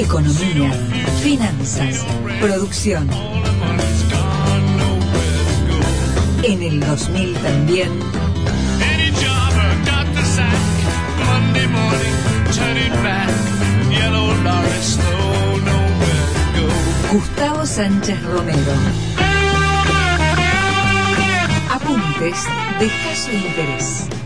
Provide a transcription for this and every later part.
Economía, finanzas, producción. En el 2000 también. Gustavo Sánchez Romero. Apuntes de caso interés.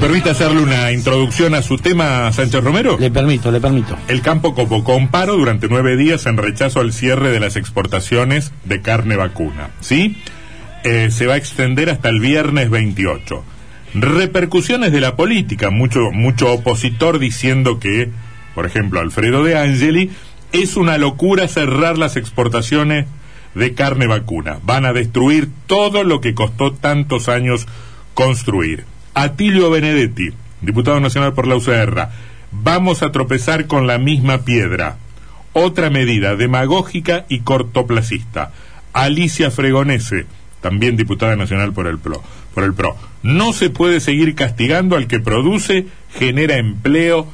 Permite hacerle una introducción a su tema, Sánchez Romero? Le permito, le permito. El campo convocó un paro durante nueve días en rechazo al cierre de las exportaciones de carne vacuna. ¿Sí? Eh, se va a extender hasta el viernes 28. Repercusiones de la política. Mucho, mucho opositor diciendo que, por ejemplo, Alfredo de Angeli, es una locura cerrar las exportaciones de carne vacuna. Van a destruir todo lo que costó tantos años construir. Atilio Benedetti, diputado nacional por la UCR, vamos a tropezar con la misma piedra. Otra medida demagógica y cortoplacista. Alicia Fregonese, también diputada nacional por el PRO. Por el PRO. No se puede seguir castigando al que produce, genera empleo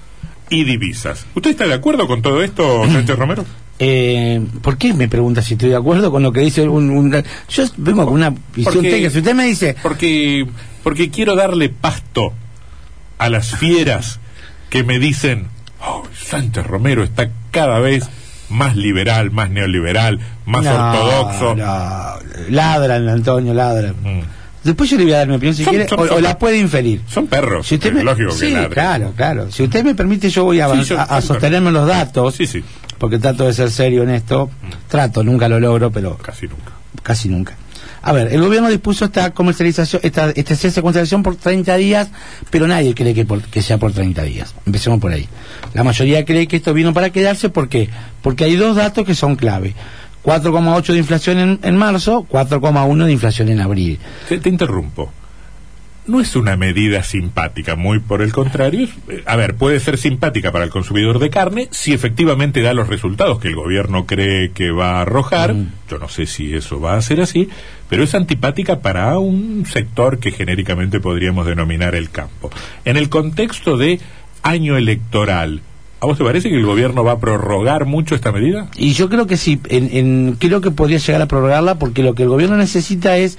y divisas. ¿Usted está de acuerdo con todo esto, Sánchez Romero? Eh, ¿Por qué me pregunta si estoy de acuerdo con lo que dice un... un- yo vengo con una visión Porque- técnica. Si usted me dice, Porque, porque quiero darle pasto a las fieras que me dicen, oh, Sánchez Romero está cada vez más liberal, más neoliberal, más No, ortodoxo. no, ladran, Antonio, ladran. Mm. Después yo le voy a dar mi opinión si Son- quiere, son- o, son- o la puede inferir. Son perros, Si usted me- lógico que ladren. claro, claro. Si usted me permite, yo voy a, Sí, avanz- yo- a- sostenerme los datos, Sí, sí, porque trato de ser serio en esto. Trato, nunca lo logro, pero casi nunca. casi nunca. A ver, el gobierno dispuso esta comercialización, esta, este cese de comercialización por 30 días, pero nadie cree que, que sea por 30 días. Empecemos por ahí. La mayoría cree que esto vino para quedarse, ¿por qué? Porque hay dos datos que son clave. 4,8 de inflación en, en marzo, 4,1 de inflación en abril. Te interrumpo. No es una medida simpática, muy por el contrario. eh, a ver, puede ser simpática para el consumidor de carne si efectivamente da los resultados que el gobierno cree que va a arrojar. Mm. Yo no sé si eso va a ser así, pero es antipática para un sector que genéricamente podríamos denominar el campo. En el contexto de año electoral, ¿a vos te parece que el gobierno va a prorrogar mucho esta medida? Y yo creo que sí, en, en- creo que podría llegar a prorrogarla porque lo que el gobierno necesita es...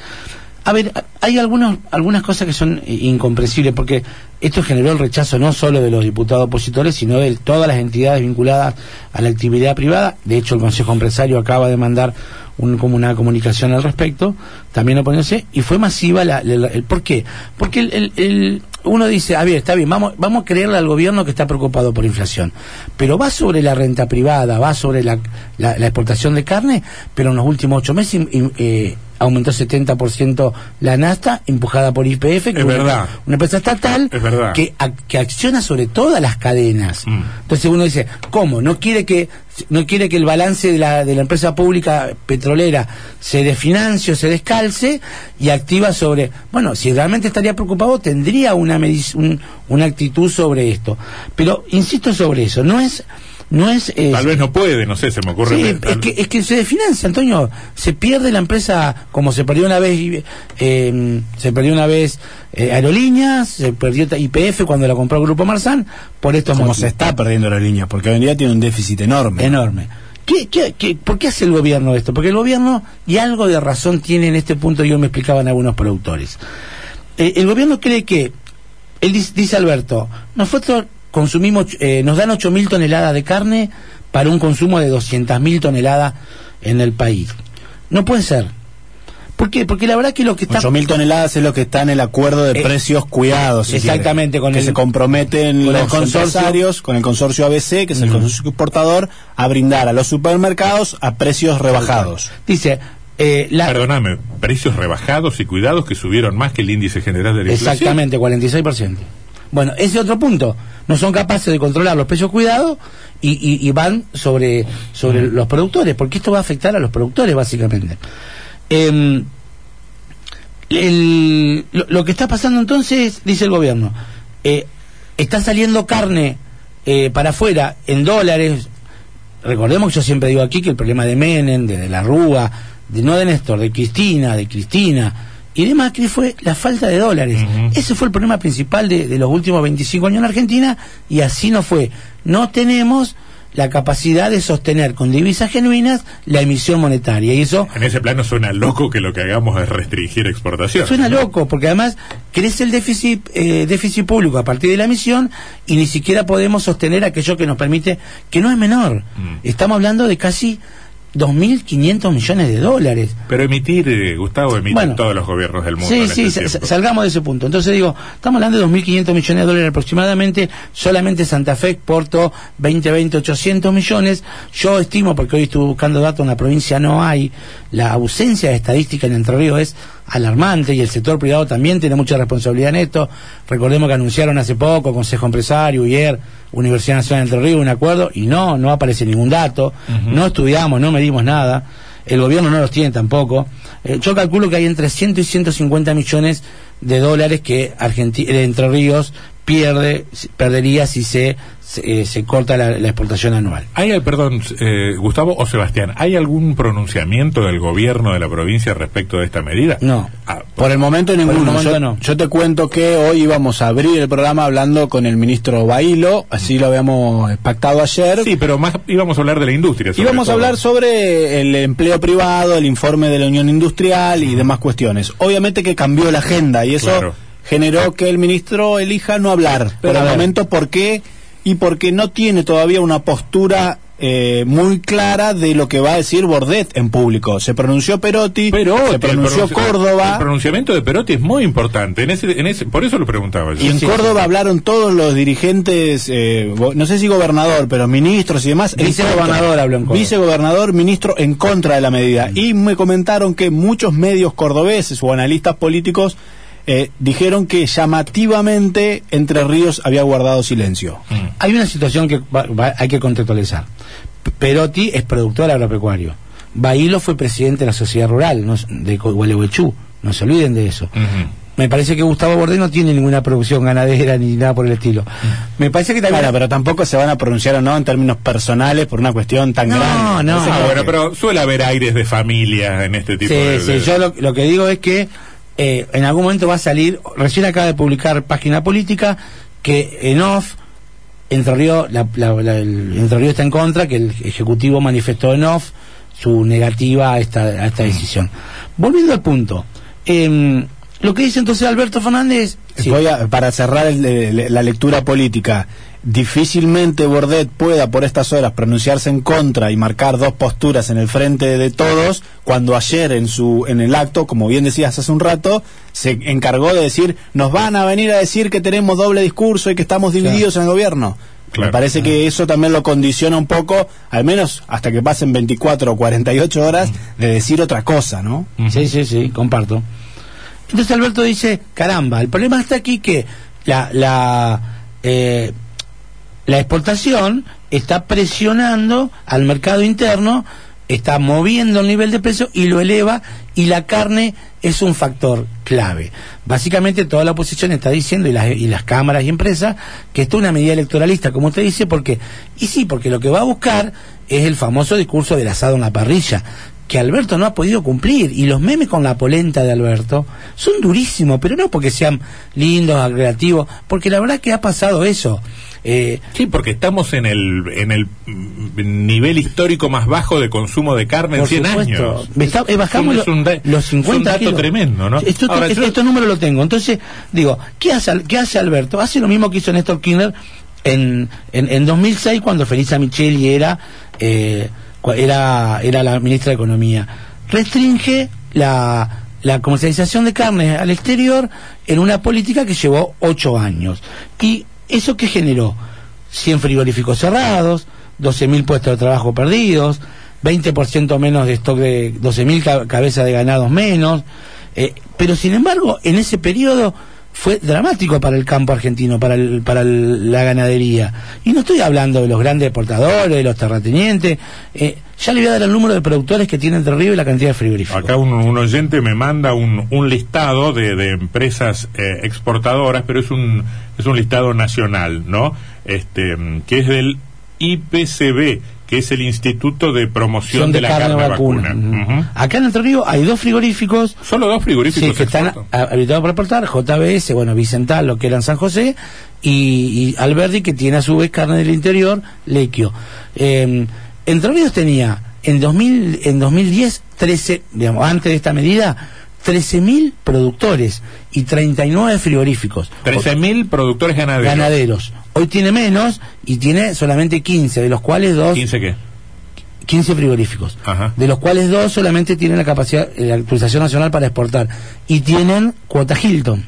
A ver, hay algunos, algunas cosas que son eh, incomprensibles porque esto generó el rechazo no solo de los diputados opositores, sino de todas las entidades vinculadas a la actividad privada. De hecho, el Consejo Empresario acaba de mandar un, como una comunicación al respecto, también oponiéndose, y fue masiva la, el, ¿Por qué? Porque el, uno dice, a ver, está bien, vamos, vamos a creerle al gobierno que está preocupado por inflación, pero va sobre la renta privada, va sobre la, la- exportación de carne, pero en los últimos ocho meses eh, aumentó 70% la nasta, empujada por IPF, que Es una- verdad. una empresa estatal Es verdad. que, ac- que acciona sobre todas las cadenas. Mm. Entonces uno dice, ¿cómo? ¿No quiere que no quiere que el balance de la, de la empresa pública petrolera se desfinancie o se descalce y activa sobre... Bueno, si realmente estaría preocupado, tendría una, medic- un- una actitud sobre esto. Pero insisto sobre eso, no es... No es, eh, Tal vez no puede, no sé, se me ocurre. Sí, es que, es que se desfinancia, Antonio. Se pierde la empresa, como se perdió una vez, eh, se perdió una vez eh, Aerolíneas, se perdió IPF cuando la compró el Grupo Marzán, por estos Como motivos. se está perdiendo la línea, porque hoy en día tiene un déficit enorme. Enorme. ¿Qué, qué, qué- por qué hace el gobierno esto? Porque el gobierno, y algo de razón tiene en este punto, yo me explicaban algunos productores. Eh, el gobierno cree que, él dice, dice Alberto, nosotros consumimos, eh, nos dan 8.000 toneladas de carne para un consumo de 200.000 toneladas en el país. No puede ser. ¿Por qué? Porque la verdad que lo que está... 8.000 toneladas es lo que está en el acuerdo de Eh, precios cuidados. si exactamente, quiere, con que el- se comprometen con el los consorcio. empresarios, con el consorcio ABC, que es el consorcio exportador, a brindar a los supermercados a precios rebajados. Dice, eh, la, Perdóname, precios rebajados y cuidados que subieron más que el índice general de la inflación. Exactamente, 46%. Bueno, ese otro punto. No son capaces de controlar los precios cuidados y, y- y van sobre, sobre los productores, porque esto va a afectar a los productores, básicamente. Em, el- lo, lo que está pasando entonces, dice el gobierno, eh, está saliendo carne eh, para afuera en dólares, recordemos que yo siempre digo aquí que el problema de Menem, de, de la Rúa, de, no de Néstor, de Cristina, de Cristina y de Macri fue la falta de dólares. Ese fue el problema principal de, de los últimos 25 años en Argentina y así no fue. No tenemos la capacidad de sostener con divisas genuinas la emisión monetaria y eso En ese plano suena loco que lo que hagamos es restringir exportaciones. Suena ¿no? loco, porque además crece el déficit, eh, déficit público a partir de la emisión y ni siquiera podemos sostener aquello que nos permite, que no es menor. Mm. Estamos hablando de casi 2.500 millones de dólares. Pero emitir, eh, Gustavo, emiten Bueno. todos los gobiernos del mundo. Sí, en sí, este tiempo. salgamos de ese punto. Entonces digo, estamos hablando de 2.500 millones de dólares aproximadamente, solamente Santa Fe exportó 2020 800 millones. Yo estimo, porque hoy estuve buscando datos, en la provincia no hay, la ausencia de estadística en Entre Ríos es alarmante y el sector privado también tiene mucha responsabilidad en esto. Recordemos que anunciaron hace poco, Consejo Empresario, UIER, Universidad Nacional de Entre Ríos, un acuerdo, y no, no aparece ningún dato, no estudiamos, no medimos nada. El gobierno no los tiene tampoco. Eh, yo calculo que hay entre 100 y 150 millones de dólares que Argenti- Entre Ríos pierde, perdería si se, se, eh, se corta la, la exportación anual. ¿Hay, eh, perdón, eh, Gustavo o Sebastián, ¿hay algún pronunciamiento del gobierno de la provincia respecto de esta medida? No. Ah, Por el momento Por el ninguno. momento yo, no. yo te cuento que hoy íbamos a abrir el programa hablando con el ministro Bailo, así lo habíamos pactado ayer. sí, pero más íbamos a hablar de la industria. Íbamos a todo. hablar sobre el empleo privado, el informe de la Unión Industrial y demás cuestiones. Obviamente que cambió la agenda y eso Claro. generó que el ministro elija no hablar por Pero a el momento. ¿Por qué? Y porque no tiene todavía una postura eh, muy clara de lo que va a decir Bordet en público. Se pronunció Perotti, Perotti, se pronunció pronunci- El Córdoba. pronunciamiento de Perotti es muy importante. En ese, en ese, por eso lo preguntaba yo. Y en Sí, Córdoba sí. hablaron todos los dirigentes, eh, no sé si gobernador, pero ministros y demás. Vicegobernador habló en Córdoba. Vicegobernador, ministro en contra de la medida. Y me comentaron que muchos medios cordobeses o analistas políticos eh, dijeron que llamativamente Entre Ríos había guardado silencio. Mm. Hay una situación que va- va- hay que contextualizar. Perotti es productor agropecuario. Bailo fue presidente de la sociedad rural no, de Gualeguaychú. No se olviden de eso. Ujú. Me parece que Gustavo Bordé no tiene ninguna producción ganadera ni nada por el estilo. Me parece que también... Claro, pero tampoco se van a pronunciar o no en términos personales por una cuestión tan No, grande. no. Ah, creo bueno, que- pero suele haber aires de familia en este tipo Sí, de... sí, de- yo lo, lo que digo es que eh, en algún momento va a salir, recién acaba de publicar Página Política, que en off, Entre Ríos, Entre Ríos está en contra, que el Ejecutivo manifestó en off su negativa a esta, a esta decisión. Volviendo al punto, em, lo que dice entonces Alberto Fernández... Voy a- para cerrar el- el- la lectura política, difícilmente Bordet pueda por estas horas pronunciarse en contra y marcar dos posturas en el frente de todos, cuando ayer en su en el acto, como bien decías hace un rato, se encargó de decir, nos van a venir a decir que tenemos doble discurso y que estamos divididos en el gobierno. Claro. Me parece que eso también lo condiciona un poco, al menos hasta que pasen 24 o 48 horas, de decir otra cosa, ¿no? Sí, sí, sí, comparto. Entonces Alberto dice, caramba, el problema está aquí que la, la, eh, la exportación está presionando al mercado interno, está moviendo el nivel de precio y lo eleva y la carne es un factor clave. Básicamente toda la oposición está diciendo y las, y las cámaras y empresas que esto es una medida electoralista, como usted dice, porque y sí, porque lo que va a buscar es el famoso discurso del asado en la parrilla que Alberto no ha podido cumplir y los memes con la polenta de Alberto son durísimos, pero no porque sean lindos, creativos, porque la verdad que ha pasado eso. Eh, Sí, porque estamos en el en el nivel histórico más bajo de consumo de carne en Por 100 supuesto. años. Está- eh, bajamos Es un lo- da- los 50 es un dato kilos. tremendo, ¿no? Esto, Ahora, esto- yo- estos números lo tengo. Entonces, digo, ¿qué hace, qué hace Alberto? Hace lo mismo que hizo Néstor Kirchner en, en, en 2006 cuando Felisa Micheli era, eh, era, era la ministra de Economía. Restringe la, la comercialización de carne al exterior en una política que llevó ocho años. ¿Y eso qué generó? 100 frigoríficos cerrados, 12.000 puestos de trabajo perdidos, 20% menos de stock de 12.000 ca- cabezas de ganados menos. eh, pero sin embargo, en ese periodo fue dramático para el campo argentino, para, el- para la ganadería. Y no estoy hablando de los grandes exportadores, de los terratenientes. eh, ya le voy a dar el número de productores que tiene Entre Ríos y la cantidad de frigoríficos. Acá un, un oyente me manda un, un listado de, de empresas eh, exportadoras, pero es un es un listado nacional, ¿no? Este que es del IPCB, que es el Instituto de Promoción Son de, la Carne, Vacuna. Ujú. Acá en Entre Ríos hay dos frigoríficos Solo dos frigoríficos sí, que están habilitados para exportar, JBS, bueno, Vicental, lo que era en San José, y, y Alberdi, que tiene a su vez carne del interior, Lequio. Eh, Entre Ríos tenía en, 2000, en 2010, 13, digamos, antes de esta medida, 13.000 productores y 39 frigoríficos. 13.000 productores ganaderos. Ganaderos. Hoy tiene menos y tiene solamente 15, de los cuales dos 15 qué? 15 frigoríficos, Ajá. de los cuales dos solamente tienen la capacidad, eh, la autorización nacional para exportar y tienen cuota Hilton.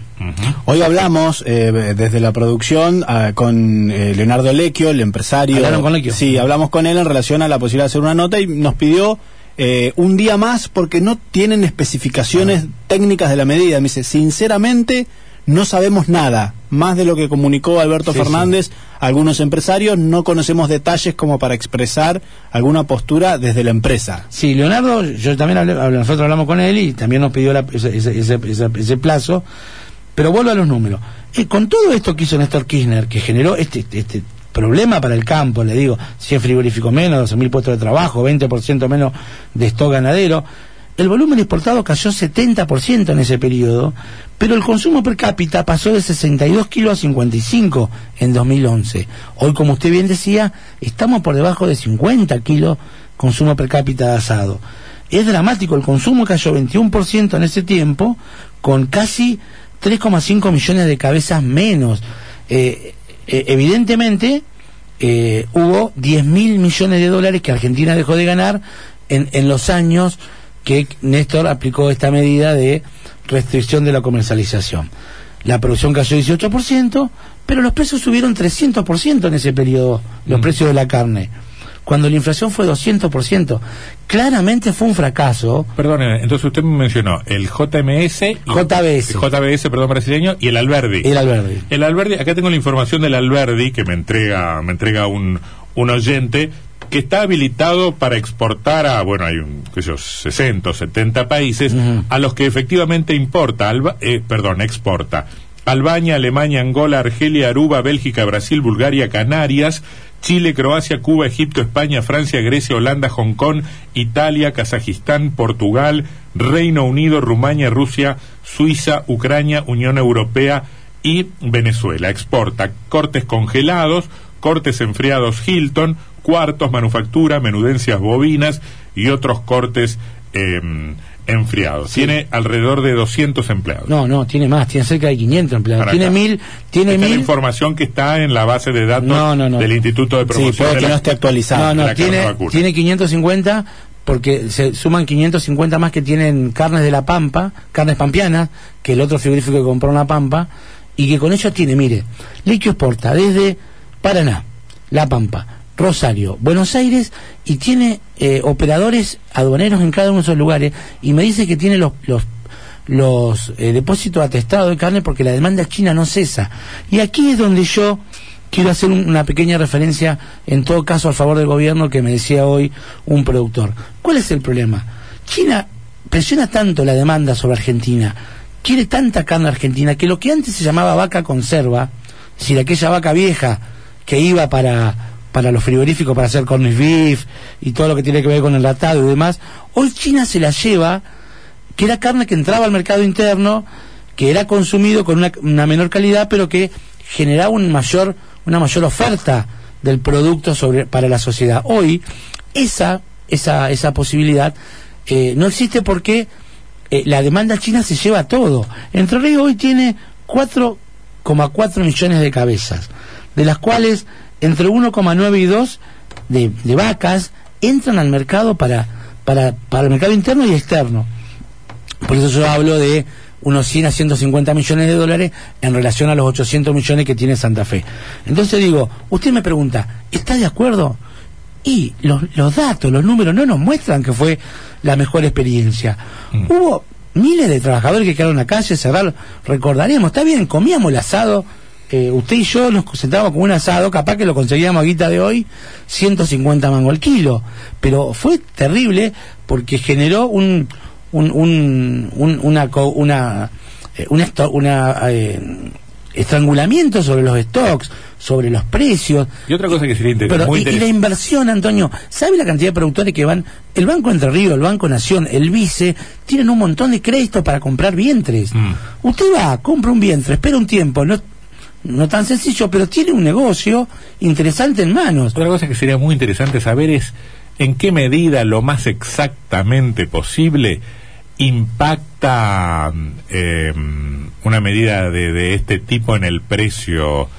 Hoy hablamos eh, desde la producción ah, con eh, Leonardo Lecchio, el empresario. ¿Hablaron con Lecchio? Sí, hablamos con él en relación a la posibilidad de hacer una nota y nos pidió eh, un día más porque no tienen especificaciones técnicas de la medida. Me dice, sinceramente, no sabemos nada. Más de lo que comunicó Alberto Sí, Fernández, algunos empresarios no conocemos detalles como para expresar alguna postura desde la empresa. Sí, Leonardo, yo también hablé, nosotros hablamos con él y también nos pidió la- ese, ese- ese- ese- ese plazo, pero vuelvo a los números. Eh, con todo esto que hizo Néstor Kirchner, que generó este, este problema para el campo, le digo, 100 frigoríficos menos, 12.000 puestos de trabajo, 20% menos de stock ganadero, el volumen exportado cayó 70% en ese periodo, pero el consumo per cápita pasó de 62 kilos a 55 en 2011. Hoy, como usted bien decía, estamos por debajo de 50 kilos consumo per cápita de asado. Es dramático, el consumo cayó 21% en ese tiempo, con casi 3,5 millones de cabezas menos. Eh, eh, evidentemente, eh, hubo 10 mil millones de dólares que Argentina dejó de ganar en, en los años que Néstor aplicó esta medida de restricción de la comercialización. La producción cayó 18%, pero los precios subieron 300% en ese periodo, los Mm. precios de la carne, cuando la inflación fue 200%. Claramente fue un fracaso. Perdón, entonces usted me mencionó el JMS, y- JBS. el JBS, perdón, brasileño, y el Alberdi. El Alberdi. El Alberdi, acá tengo la información del Alberdi que me entrega, me entrega un, un oyente que está habilitado para exportar a, bueno, hay un, qué sé yo, 60 o 70 países a los que efectivamente importa, Alba- eh, perdón, exporta. Albania, Alemania, Angola, Argelia, Aruba, Bélgica, Brasil, Bulgaria, Canarias, Chile, Croacia, Cuba, Egipto, España, Francia, Grecia, Holanda, Hong Kong, Italia, Kazajistán, Portugal, Reino Unido, Rumania, Rusia, Suiza, Ucrania, Unión Europea y Venezuela. Exporta cortes congelados, cortes enfriados Hilton, cuartos, manufactura, menudencias bovinas y otros cortes enfriados. Tiene alrededor de 200 empleados. No, no, tiene más, tiene cerca de 500 empleados. Para Tiene acá. mil, tiene Esta es la mil. información que está en la base de datos No, no, no. del Instituto de Sí, Promoción puede de que la- no esté actualizado. No, no, tiene, tiene 550 porque se suman 550 más que tienen carnes de la Pampa, carnes pampianas, que el otro frigorífico que compró en la Pampa, y que con ellos tiene, mire, Liquio exporta desde Paraná, La Pampa, Rosario, Buenos Aires, y tiene eh, operadores aduaneros en cada uno de esos lugares, y me dice que tiene los, los los eh, depósitos atestados de carne porque la demanda china no cesa. Y aquí es donde yo quiero hacer un- una pequeña referencia, en todo caso, a favor del gobierno que me decía hoy un productor. ¿Cuál es el problema? China presiona tanto la demanda sobre Argentina, quiere tanta carne argentina, que lo que antes se llamaba vaca conserva, es decir, aquella vaca vieja que iba para, para los frigoríficos para hacer corned beef y todo lo que tiene que ver con el latado y demás, hoy China se la lleva que era carne que entraba al mercado interno, que era consumido con una, una menor calidad, pero que generaba un mayor, una mayor oferta del producto sobre, para la sociedad. Hoy, esa, esa, esa posibilidad eh, no existe porque eh, la demanda china se lleva todo. Entre Ríos hoy tiene 4,4 millones de cabezas, de las cuales entre 1,9 y 2 de, de vacas entran al mercado para, para, para el mercado interno y externo. Por eso yo hablo de unos 100 a 150 millones de dólares en relación a los 800 millones que tiene Santa Fe. Entonces digo, usted me pregunta, ¿está de acuerdo? Y los, los datos, los números no nos muestran que fue la mejor experiencia. Hubo miles de trabajadores que quedaron en la calle, cerraron. Recordaremos, está bien, comíamos el asado. Eh, usted y yo nos sentábamos con un asado, capaz que lo conseguíamos a guita de hoy, 150 mango al kilo. Pero fue terrible porque generó un, un, un- un- una, una, eh, una, esto- una, eh, estrangulamiento sobre los stocks, sobre los precios. Y otra cosa que sería inter- Pero, muy y, y la interesante. inversión, Antonio, ¿sabe la cantidad de productores que van? El Banco Entre Ríos, el Banco Nación, el Vice, tienen un montón de créditos para comprar vientres. Mm. Usted va, compra un vientre, espera un tiempo, no, no tan sencillo, pero tiene un negocio interesante en manos. Otra cosa que sería muy interesante saber es en qué medida lo más exactamente posible impacta eh, una medida de, de este tipo en el precio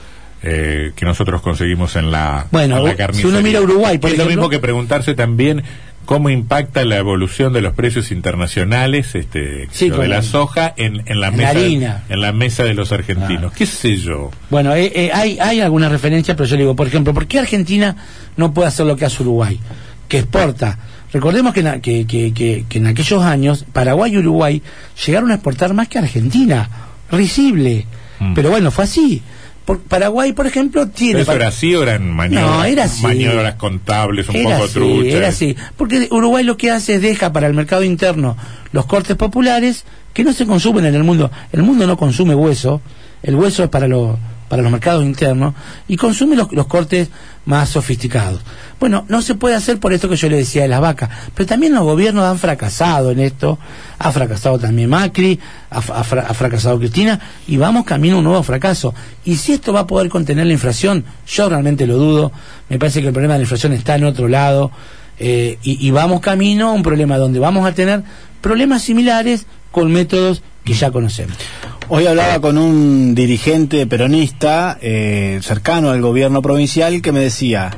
eh, que nosotros conseguimos en la, Bueno, en la si uno mira Uruguay, por es lo mismo que preguntarse también cómo impacta la evolución de los precios internacionales este, Sí, de la soja en, en la en la mesa harina. en la mesa de los argentinos. ¿Qué sé yo? Bueno, eh, eh, hay, hay algunas referencias, pero yo le digo, por ejemplo, ¿por qué Argentina no puede hacer lo que hace Uruguay? Que exporta. Recordemos que, en a- que, que- que- que en aquellos años Paraguay y Uruguay llegaron a exportar más que Argentina. Risible. Mm. Pero bueno, fue así. Por- Paraguay, por ejemplo, tiene... ¿Pero ¿Eso era así o eran maniobras, No, era así. maniobras contables un era poco así, truchas? Era así. Porque Uruguay lo que hace es deja para el mercado interno los cortes populares que no se consumen en el mundo. El mundo no consume hueso. El hueso es para, los para los mercados internos y consume los, los cortes más sofisticados. Bueno, no se puede hacer por esto que yo le decía de las vacas, pero también los gobiernos han fracasado en esto, ha fracasado también Macri, ha, fracasado Cristina y vamos camino a un nuevo fracaso. Y si esto va a poder contener la inflación, yo realmente lo dudo, me parece que el problema de la inflación está en otro lado eh, y, y vamos camino a un problema donde vamos a tener problemas similares con métodos que ya conocemos. Hoy hablaba con un dirigente peronista eh, cercano al gobierno provincial que me decía,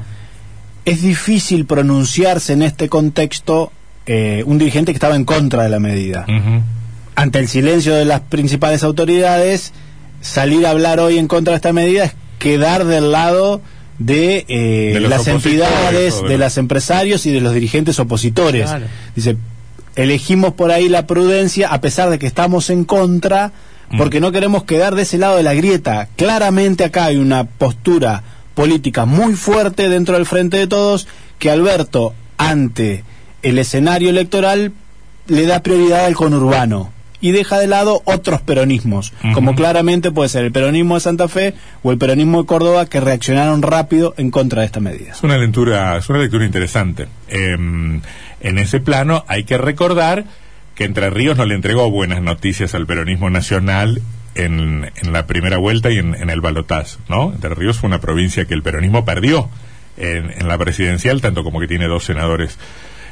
es difícil pronunciarse en este contexto eh, un dirigente que estaba en contra de la medida. Ante el silencio de las principales autoridades, salir a hablar hoy en contra de esta medida es quedar del lado de, eh, las opositores, entidades, de de los- empresarios y de los dirigentes opositores. Claro. Dice, elegimos por ahí la prudencia a pesar de que estamos en contra, Mm. porque no queremos quedar de ese lado de la grieta. Claramente acá hay una postura política muy fuerte dentro del Frente de Todos que Alberto, ante el escenario electoral, le da prioridad al conurbano y deja de lado otros peronismos, como claramente puede ser el peronismo de Santa Fe o el peronismo de Córdoba, que reaccionaron rápido en contra de esta medida. Es una lectura, es una lectura interesante. Eh, en ese plano hay que recordar que Entre Ríos no le entregó buenas noticias al peronismo nacional en, en la primera vuelta y en, en el balotaje, ¿no? Entre Ríos fue una provincia que el peronismo perdió en, en la presidencial, tanto como que tiene dos senadores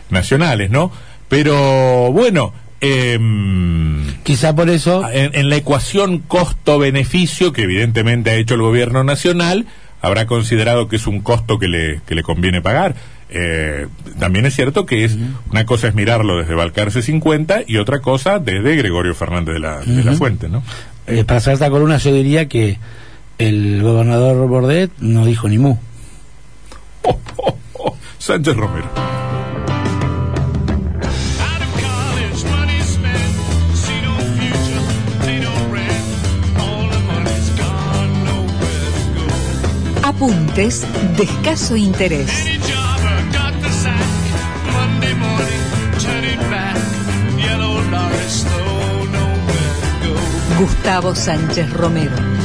nacionales, ¿no? Pero bueno, em, Quizá por eso en, en la ecuación costo-beneficio que evidentemente ha hecho el gobierno nacional, habrá considerado que es un costo que le, que le conviene pagar. Eh, también es cierto que es una cosa es mirarlo desde Balcarce 50 y otra cosa desde Gregorio Fernández de la, de la Fuente, ¿no? Eh, para esta columna yo diría que el gobernador Bordet no dijo ni mu. Oh, oh, oh, Sánchez Romero. Out of college, money Gustavo Sánchez Romero.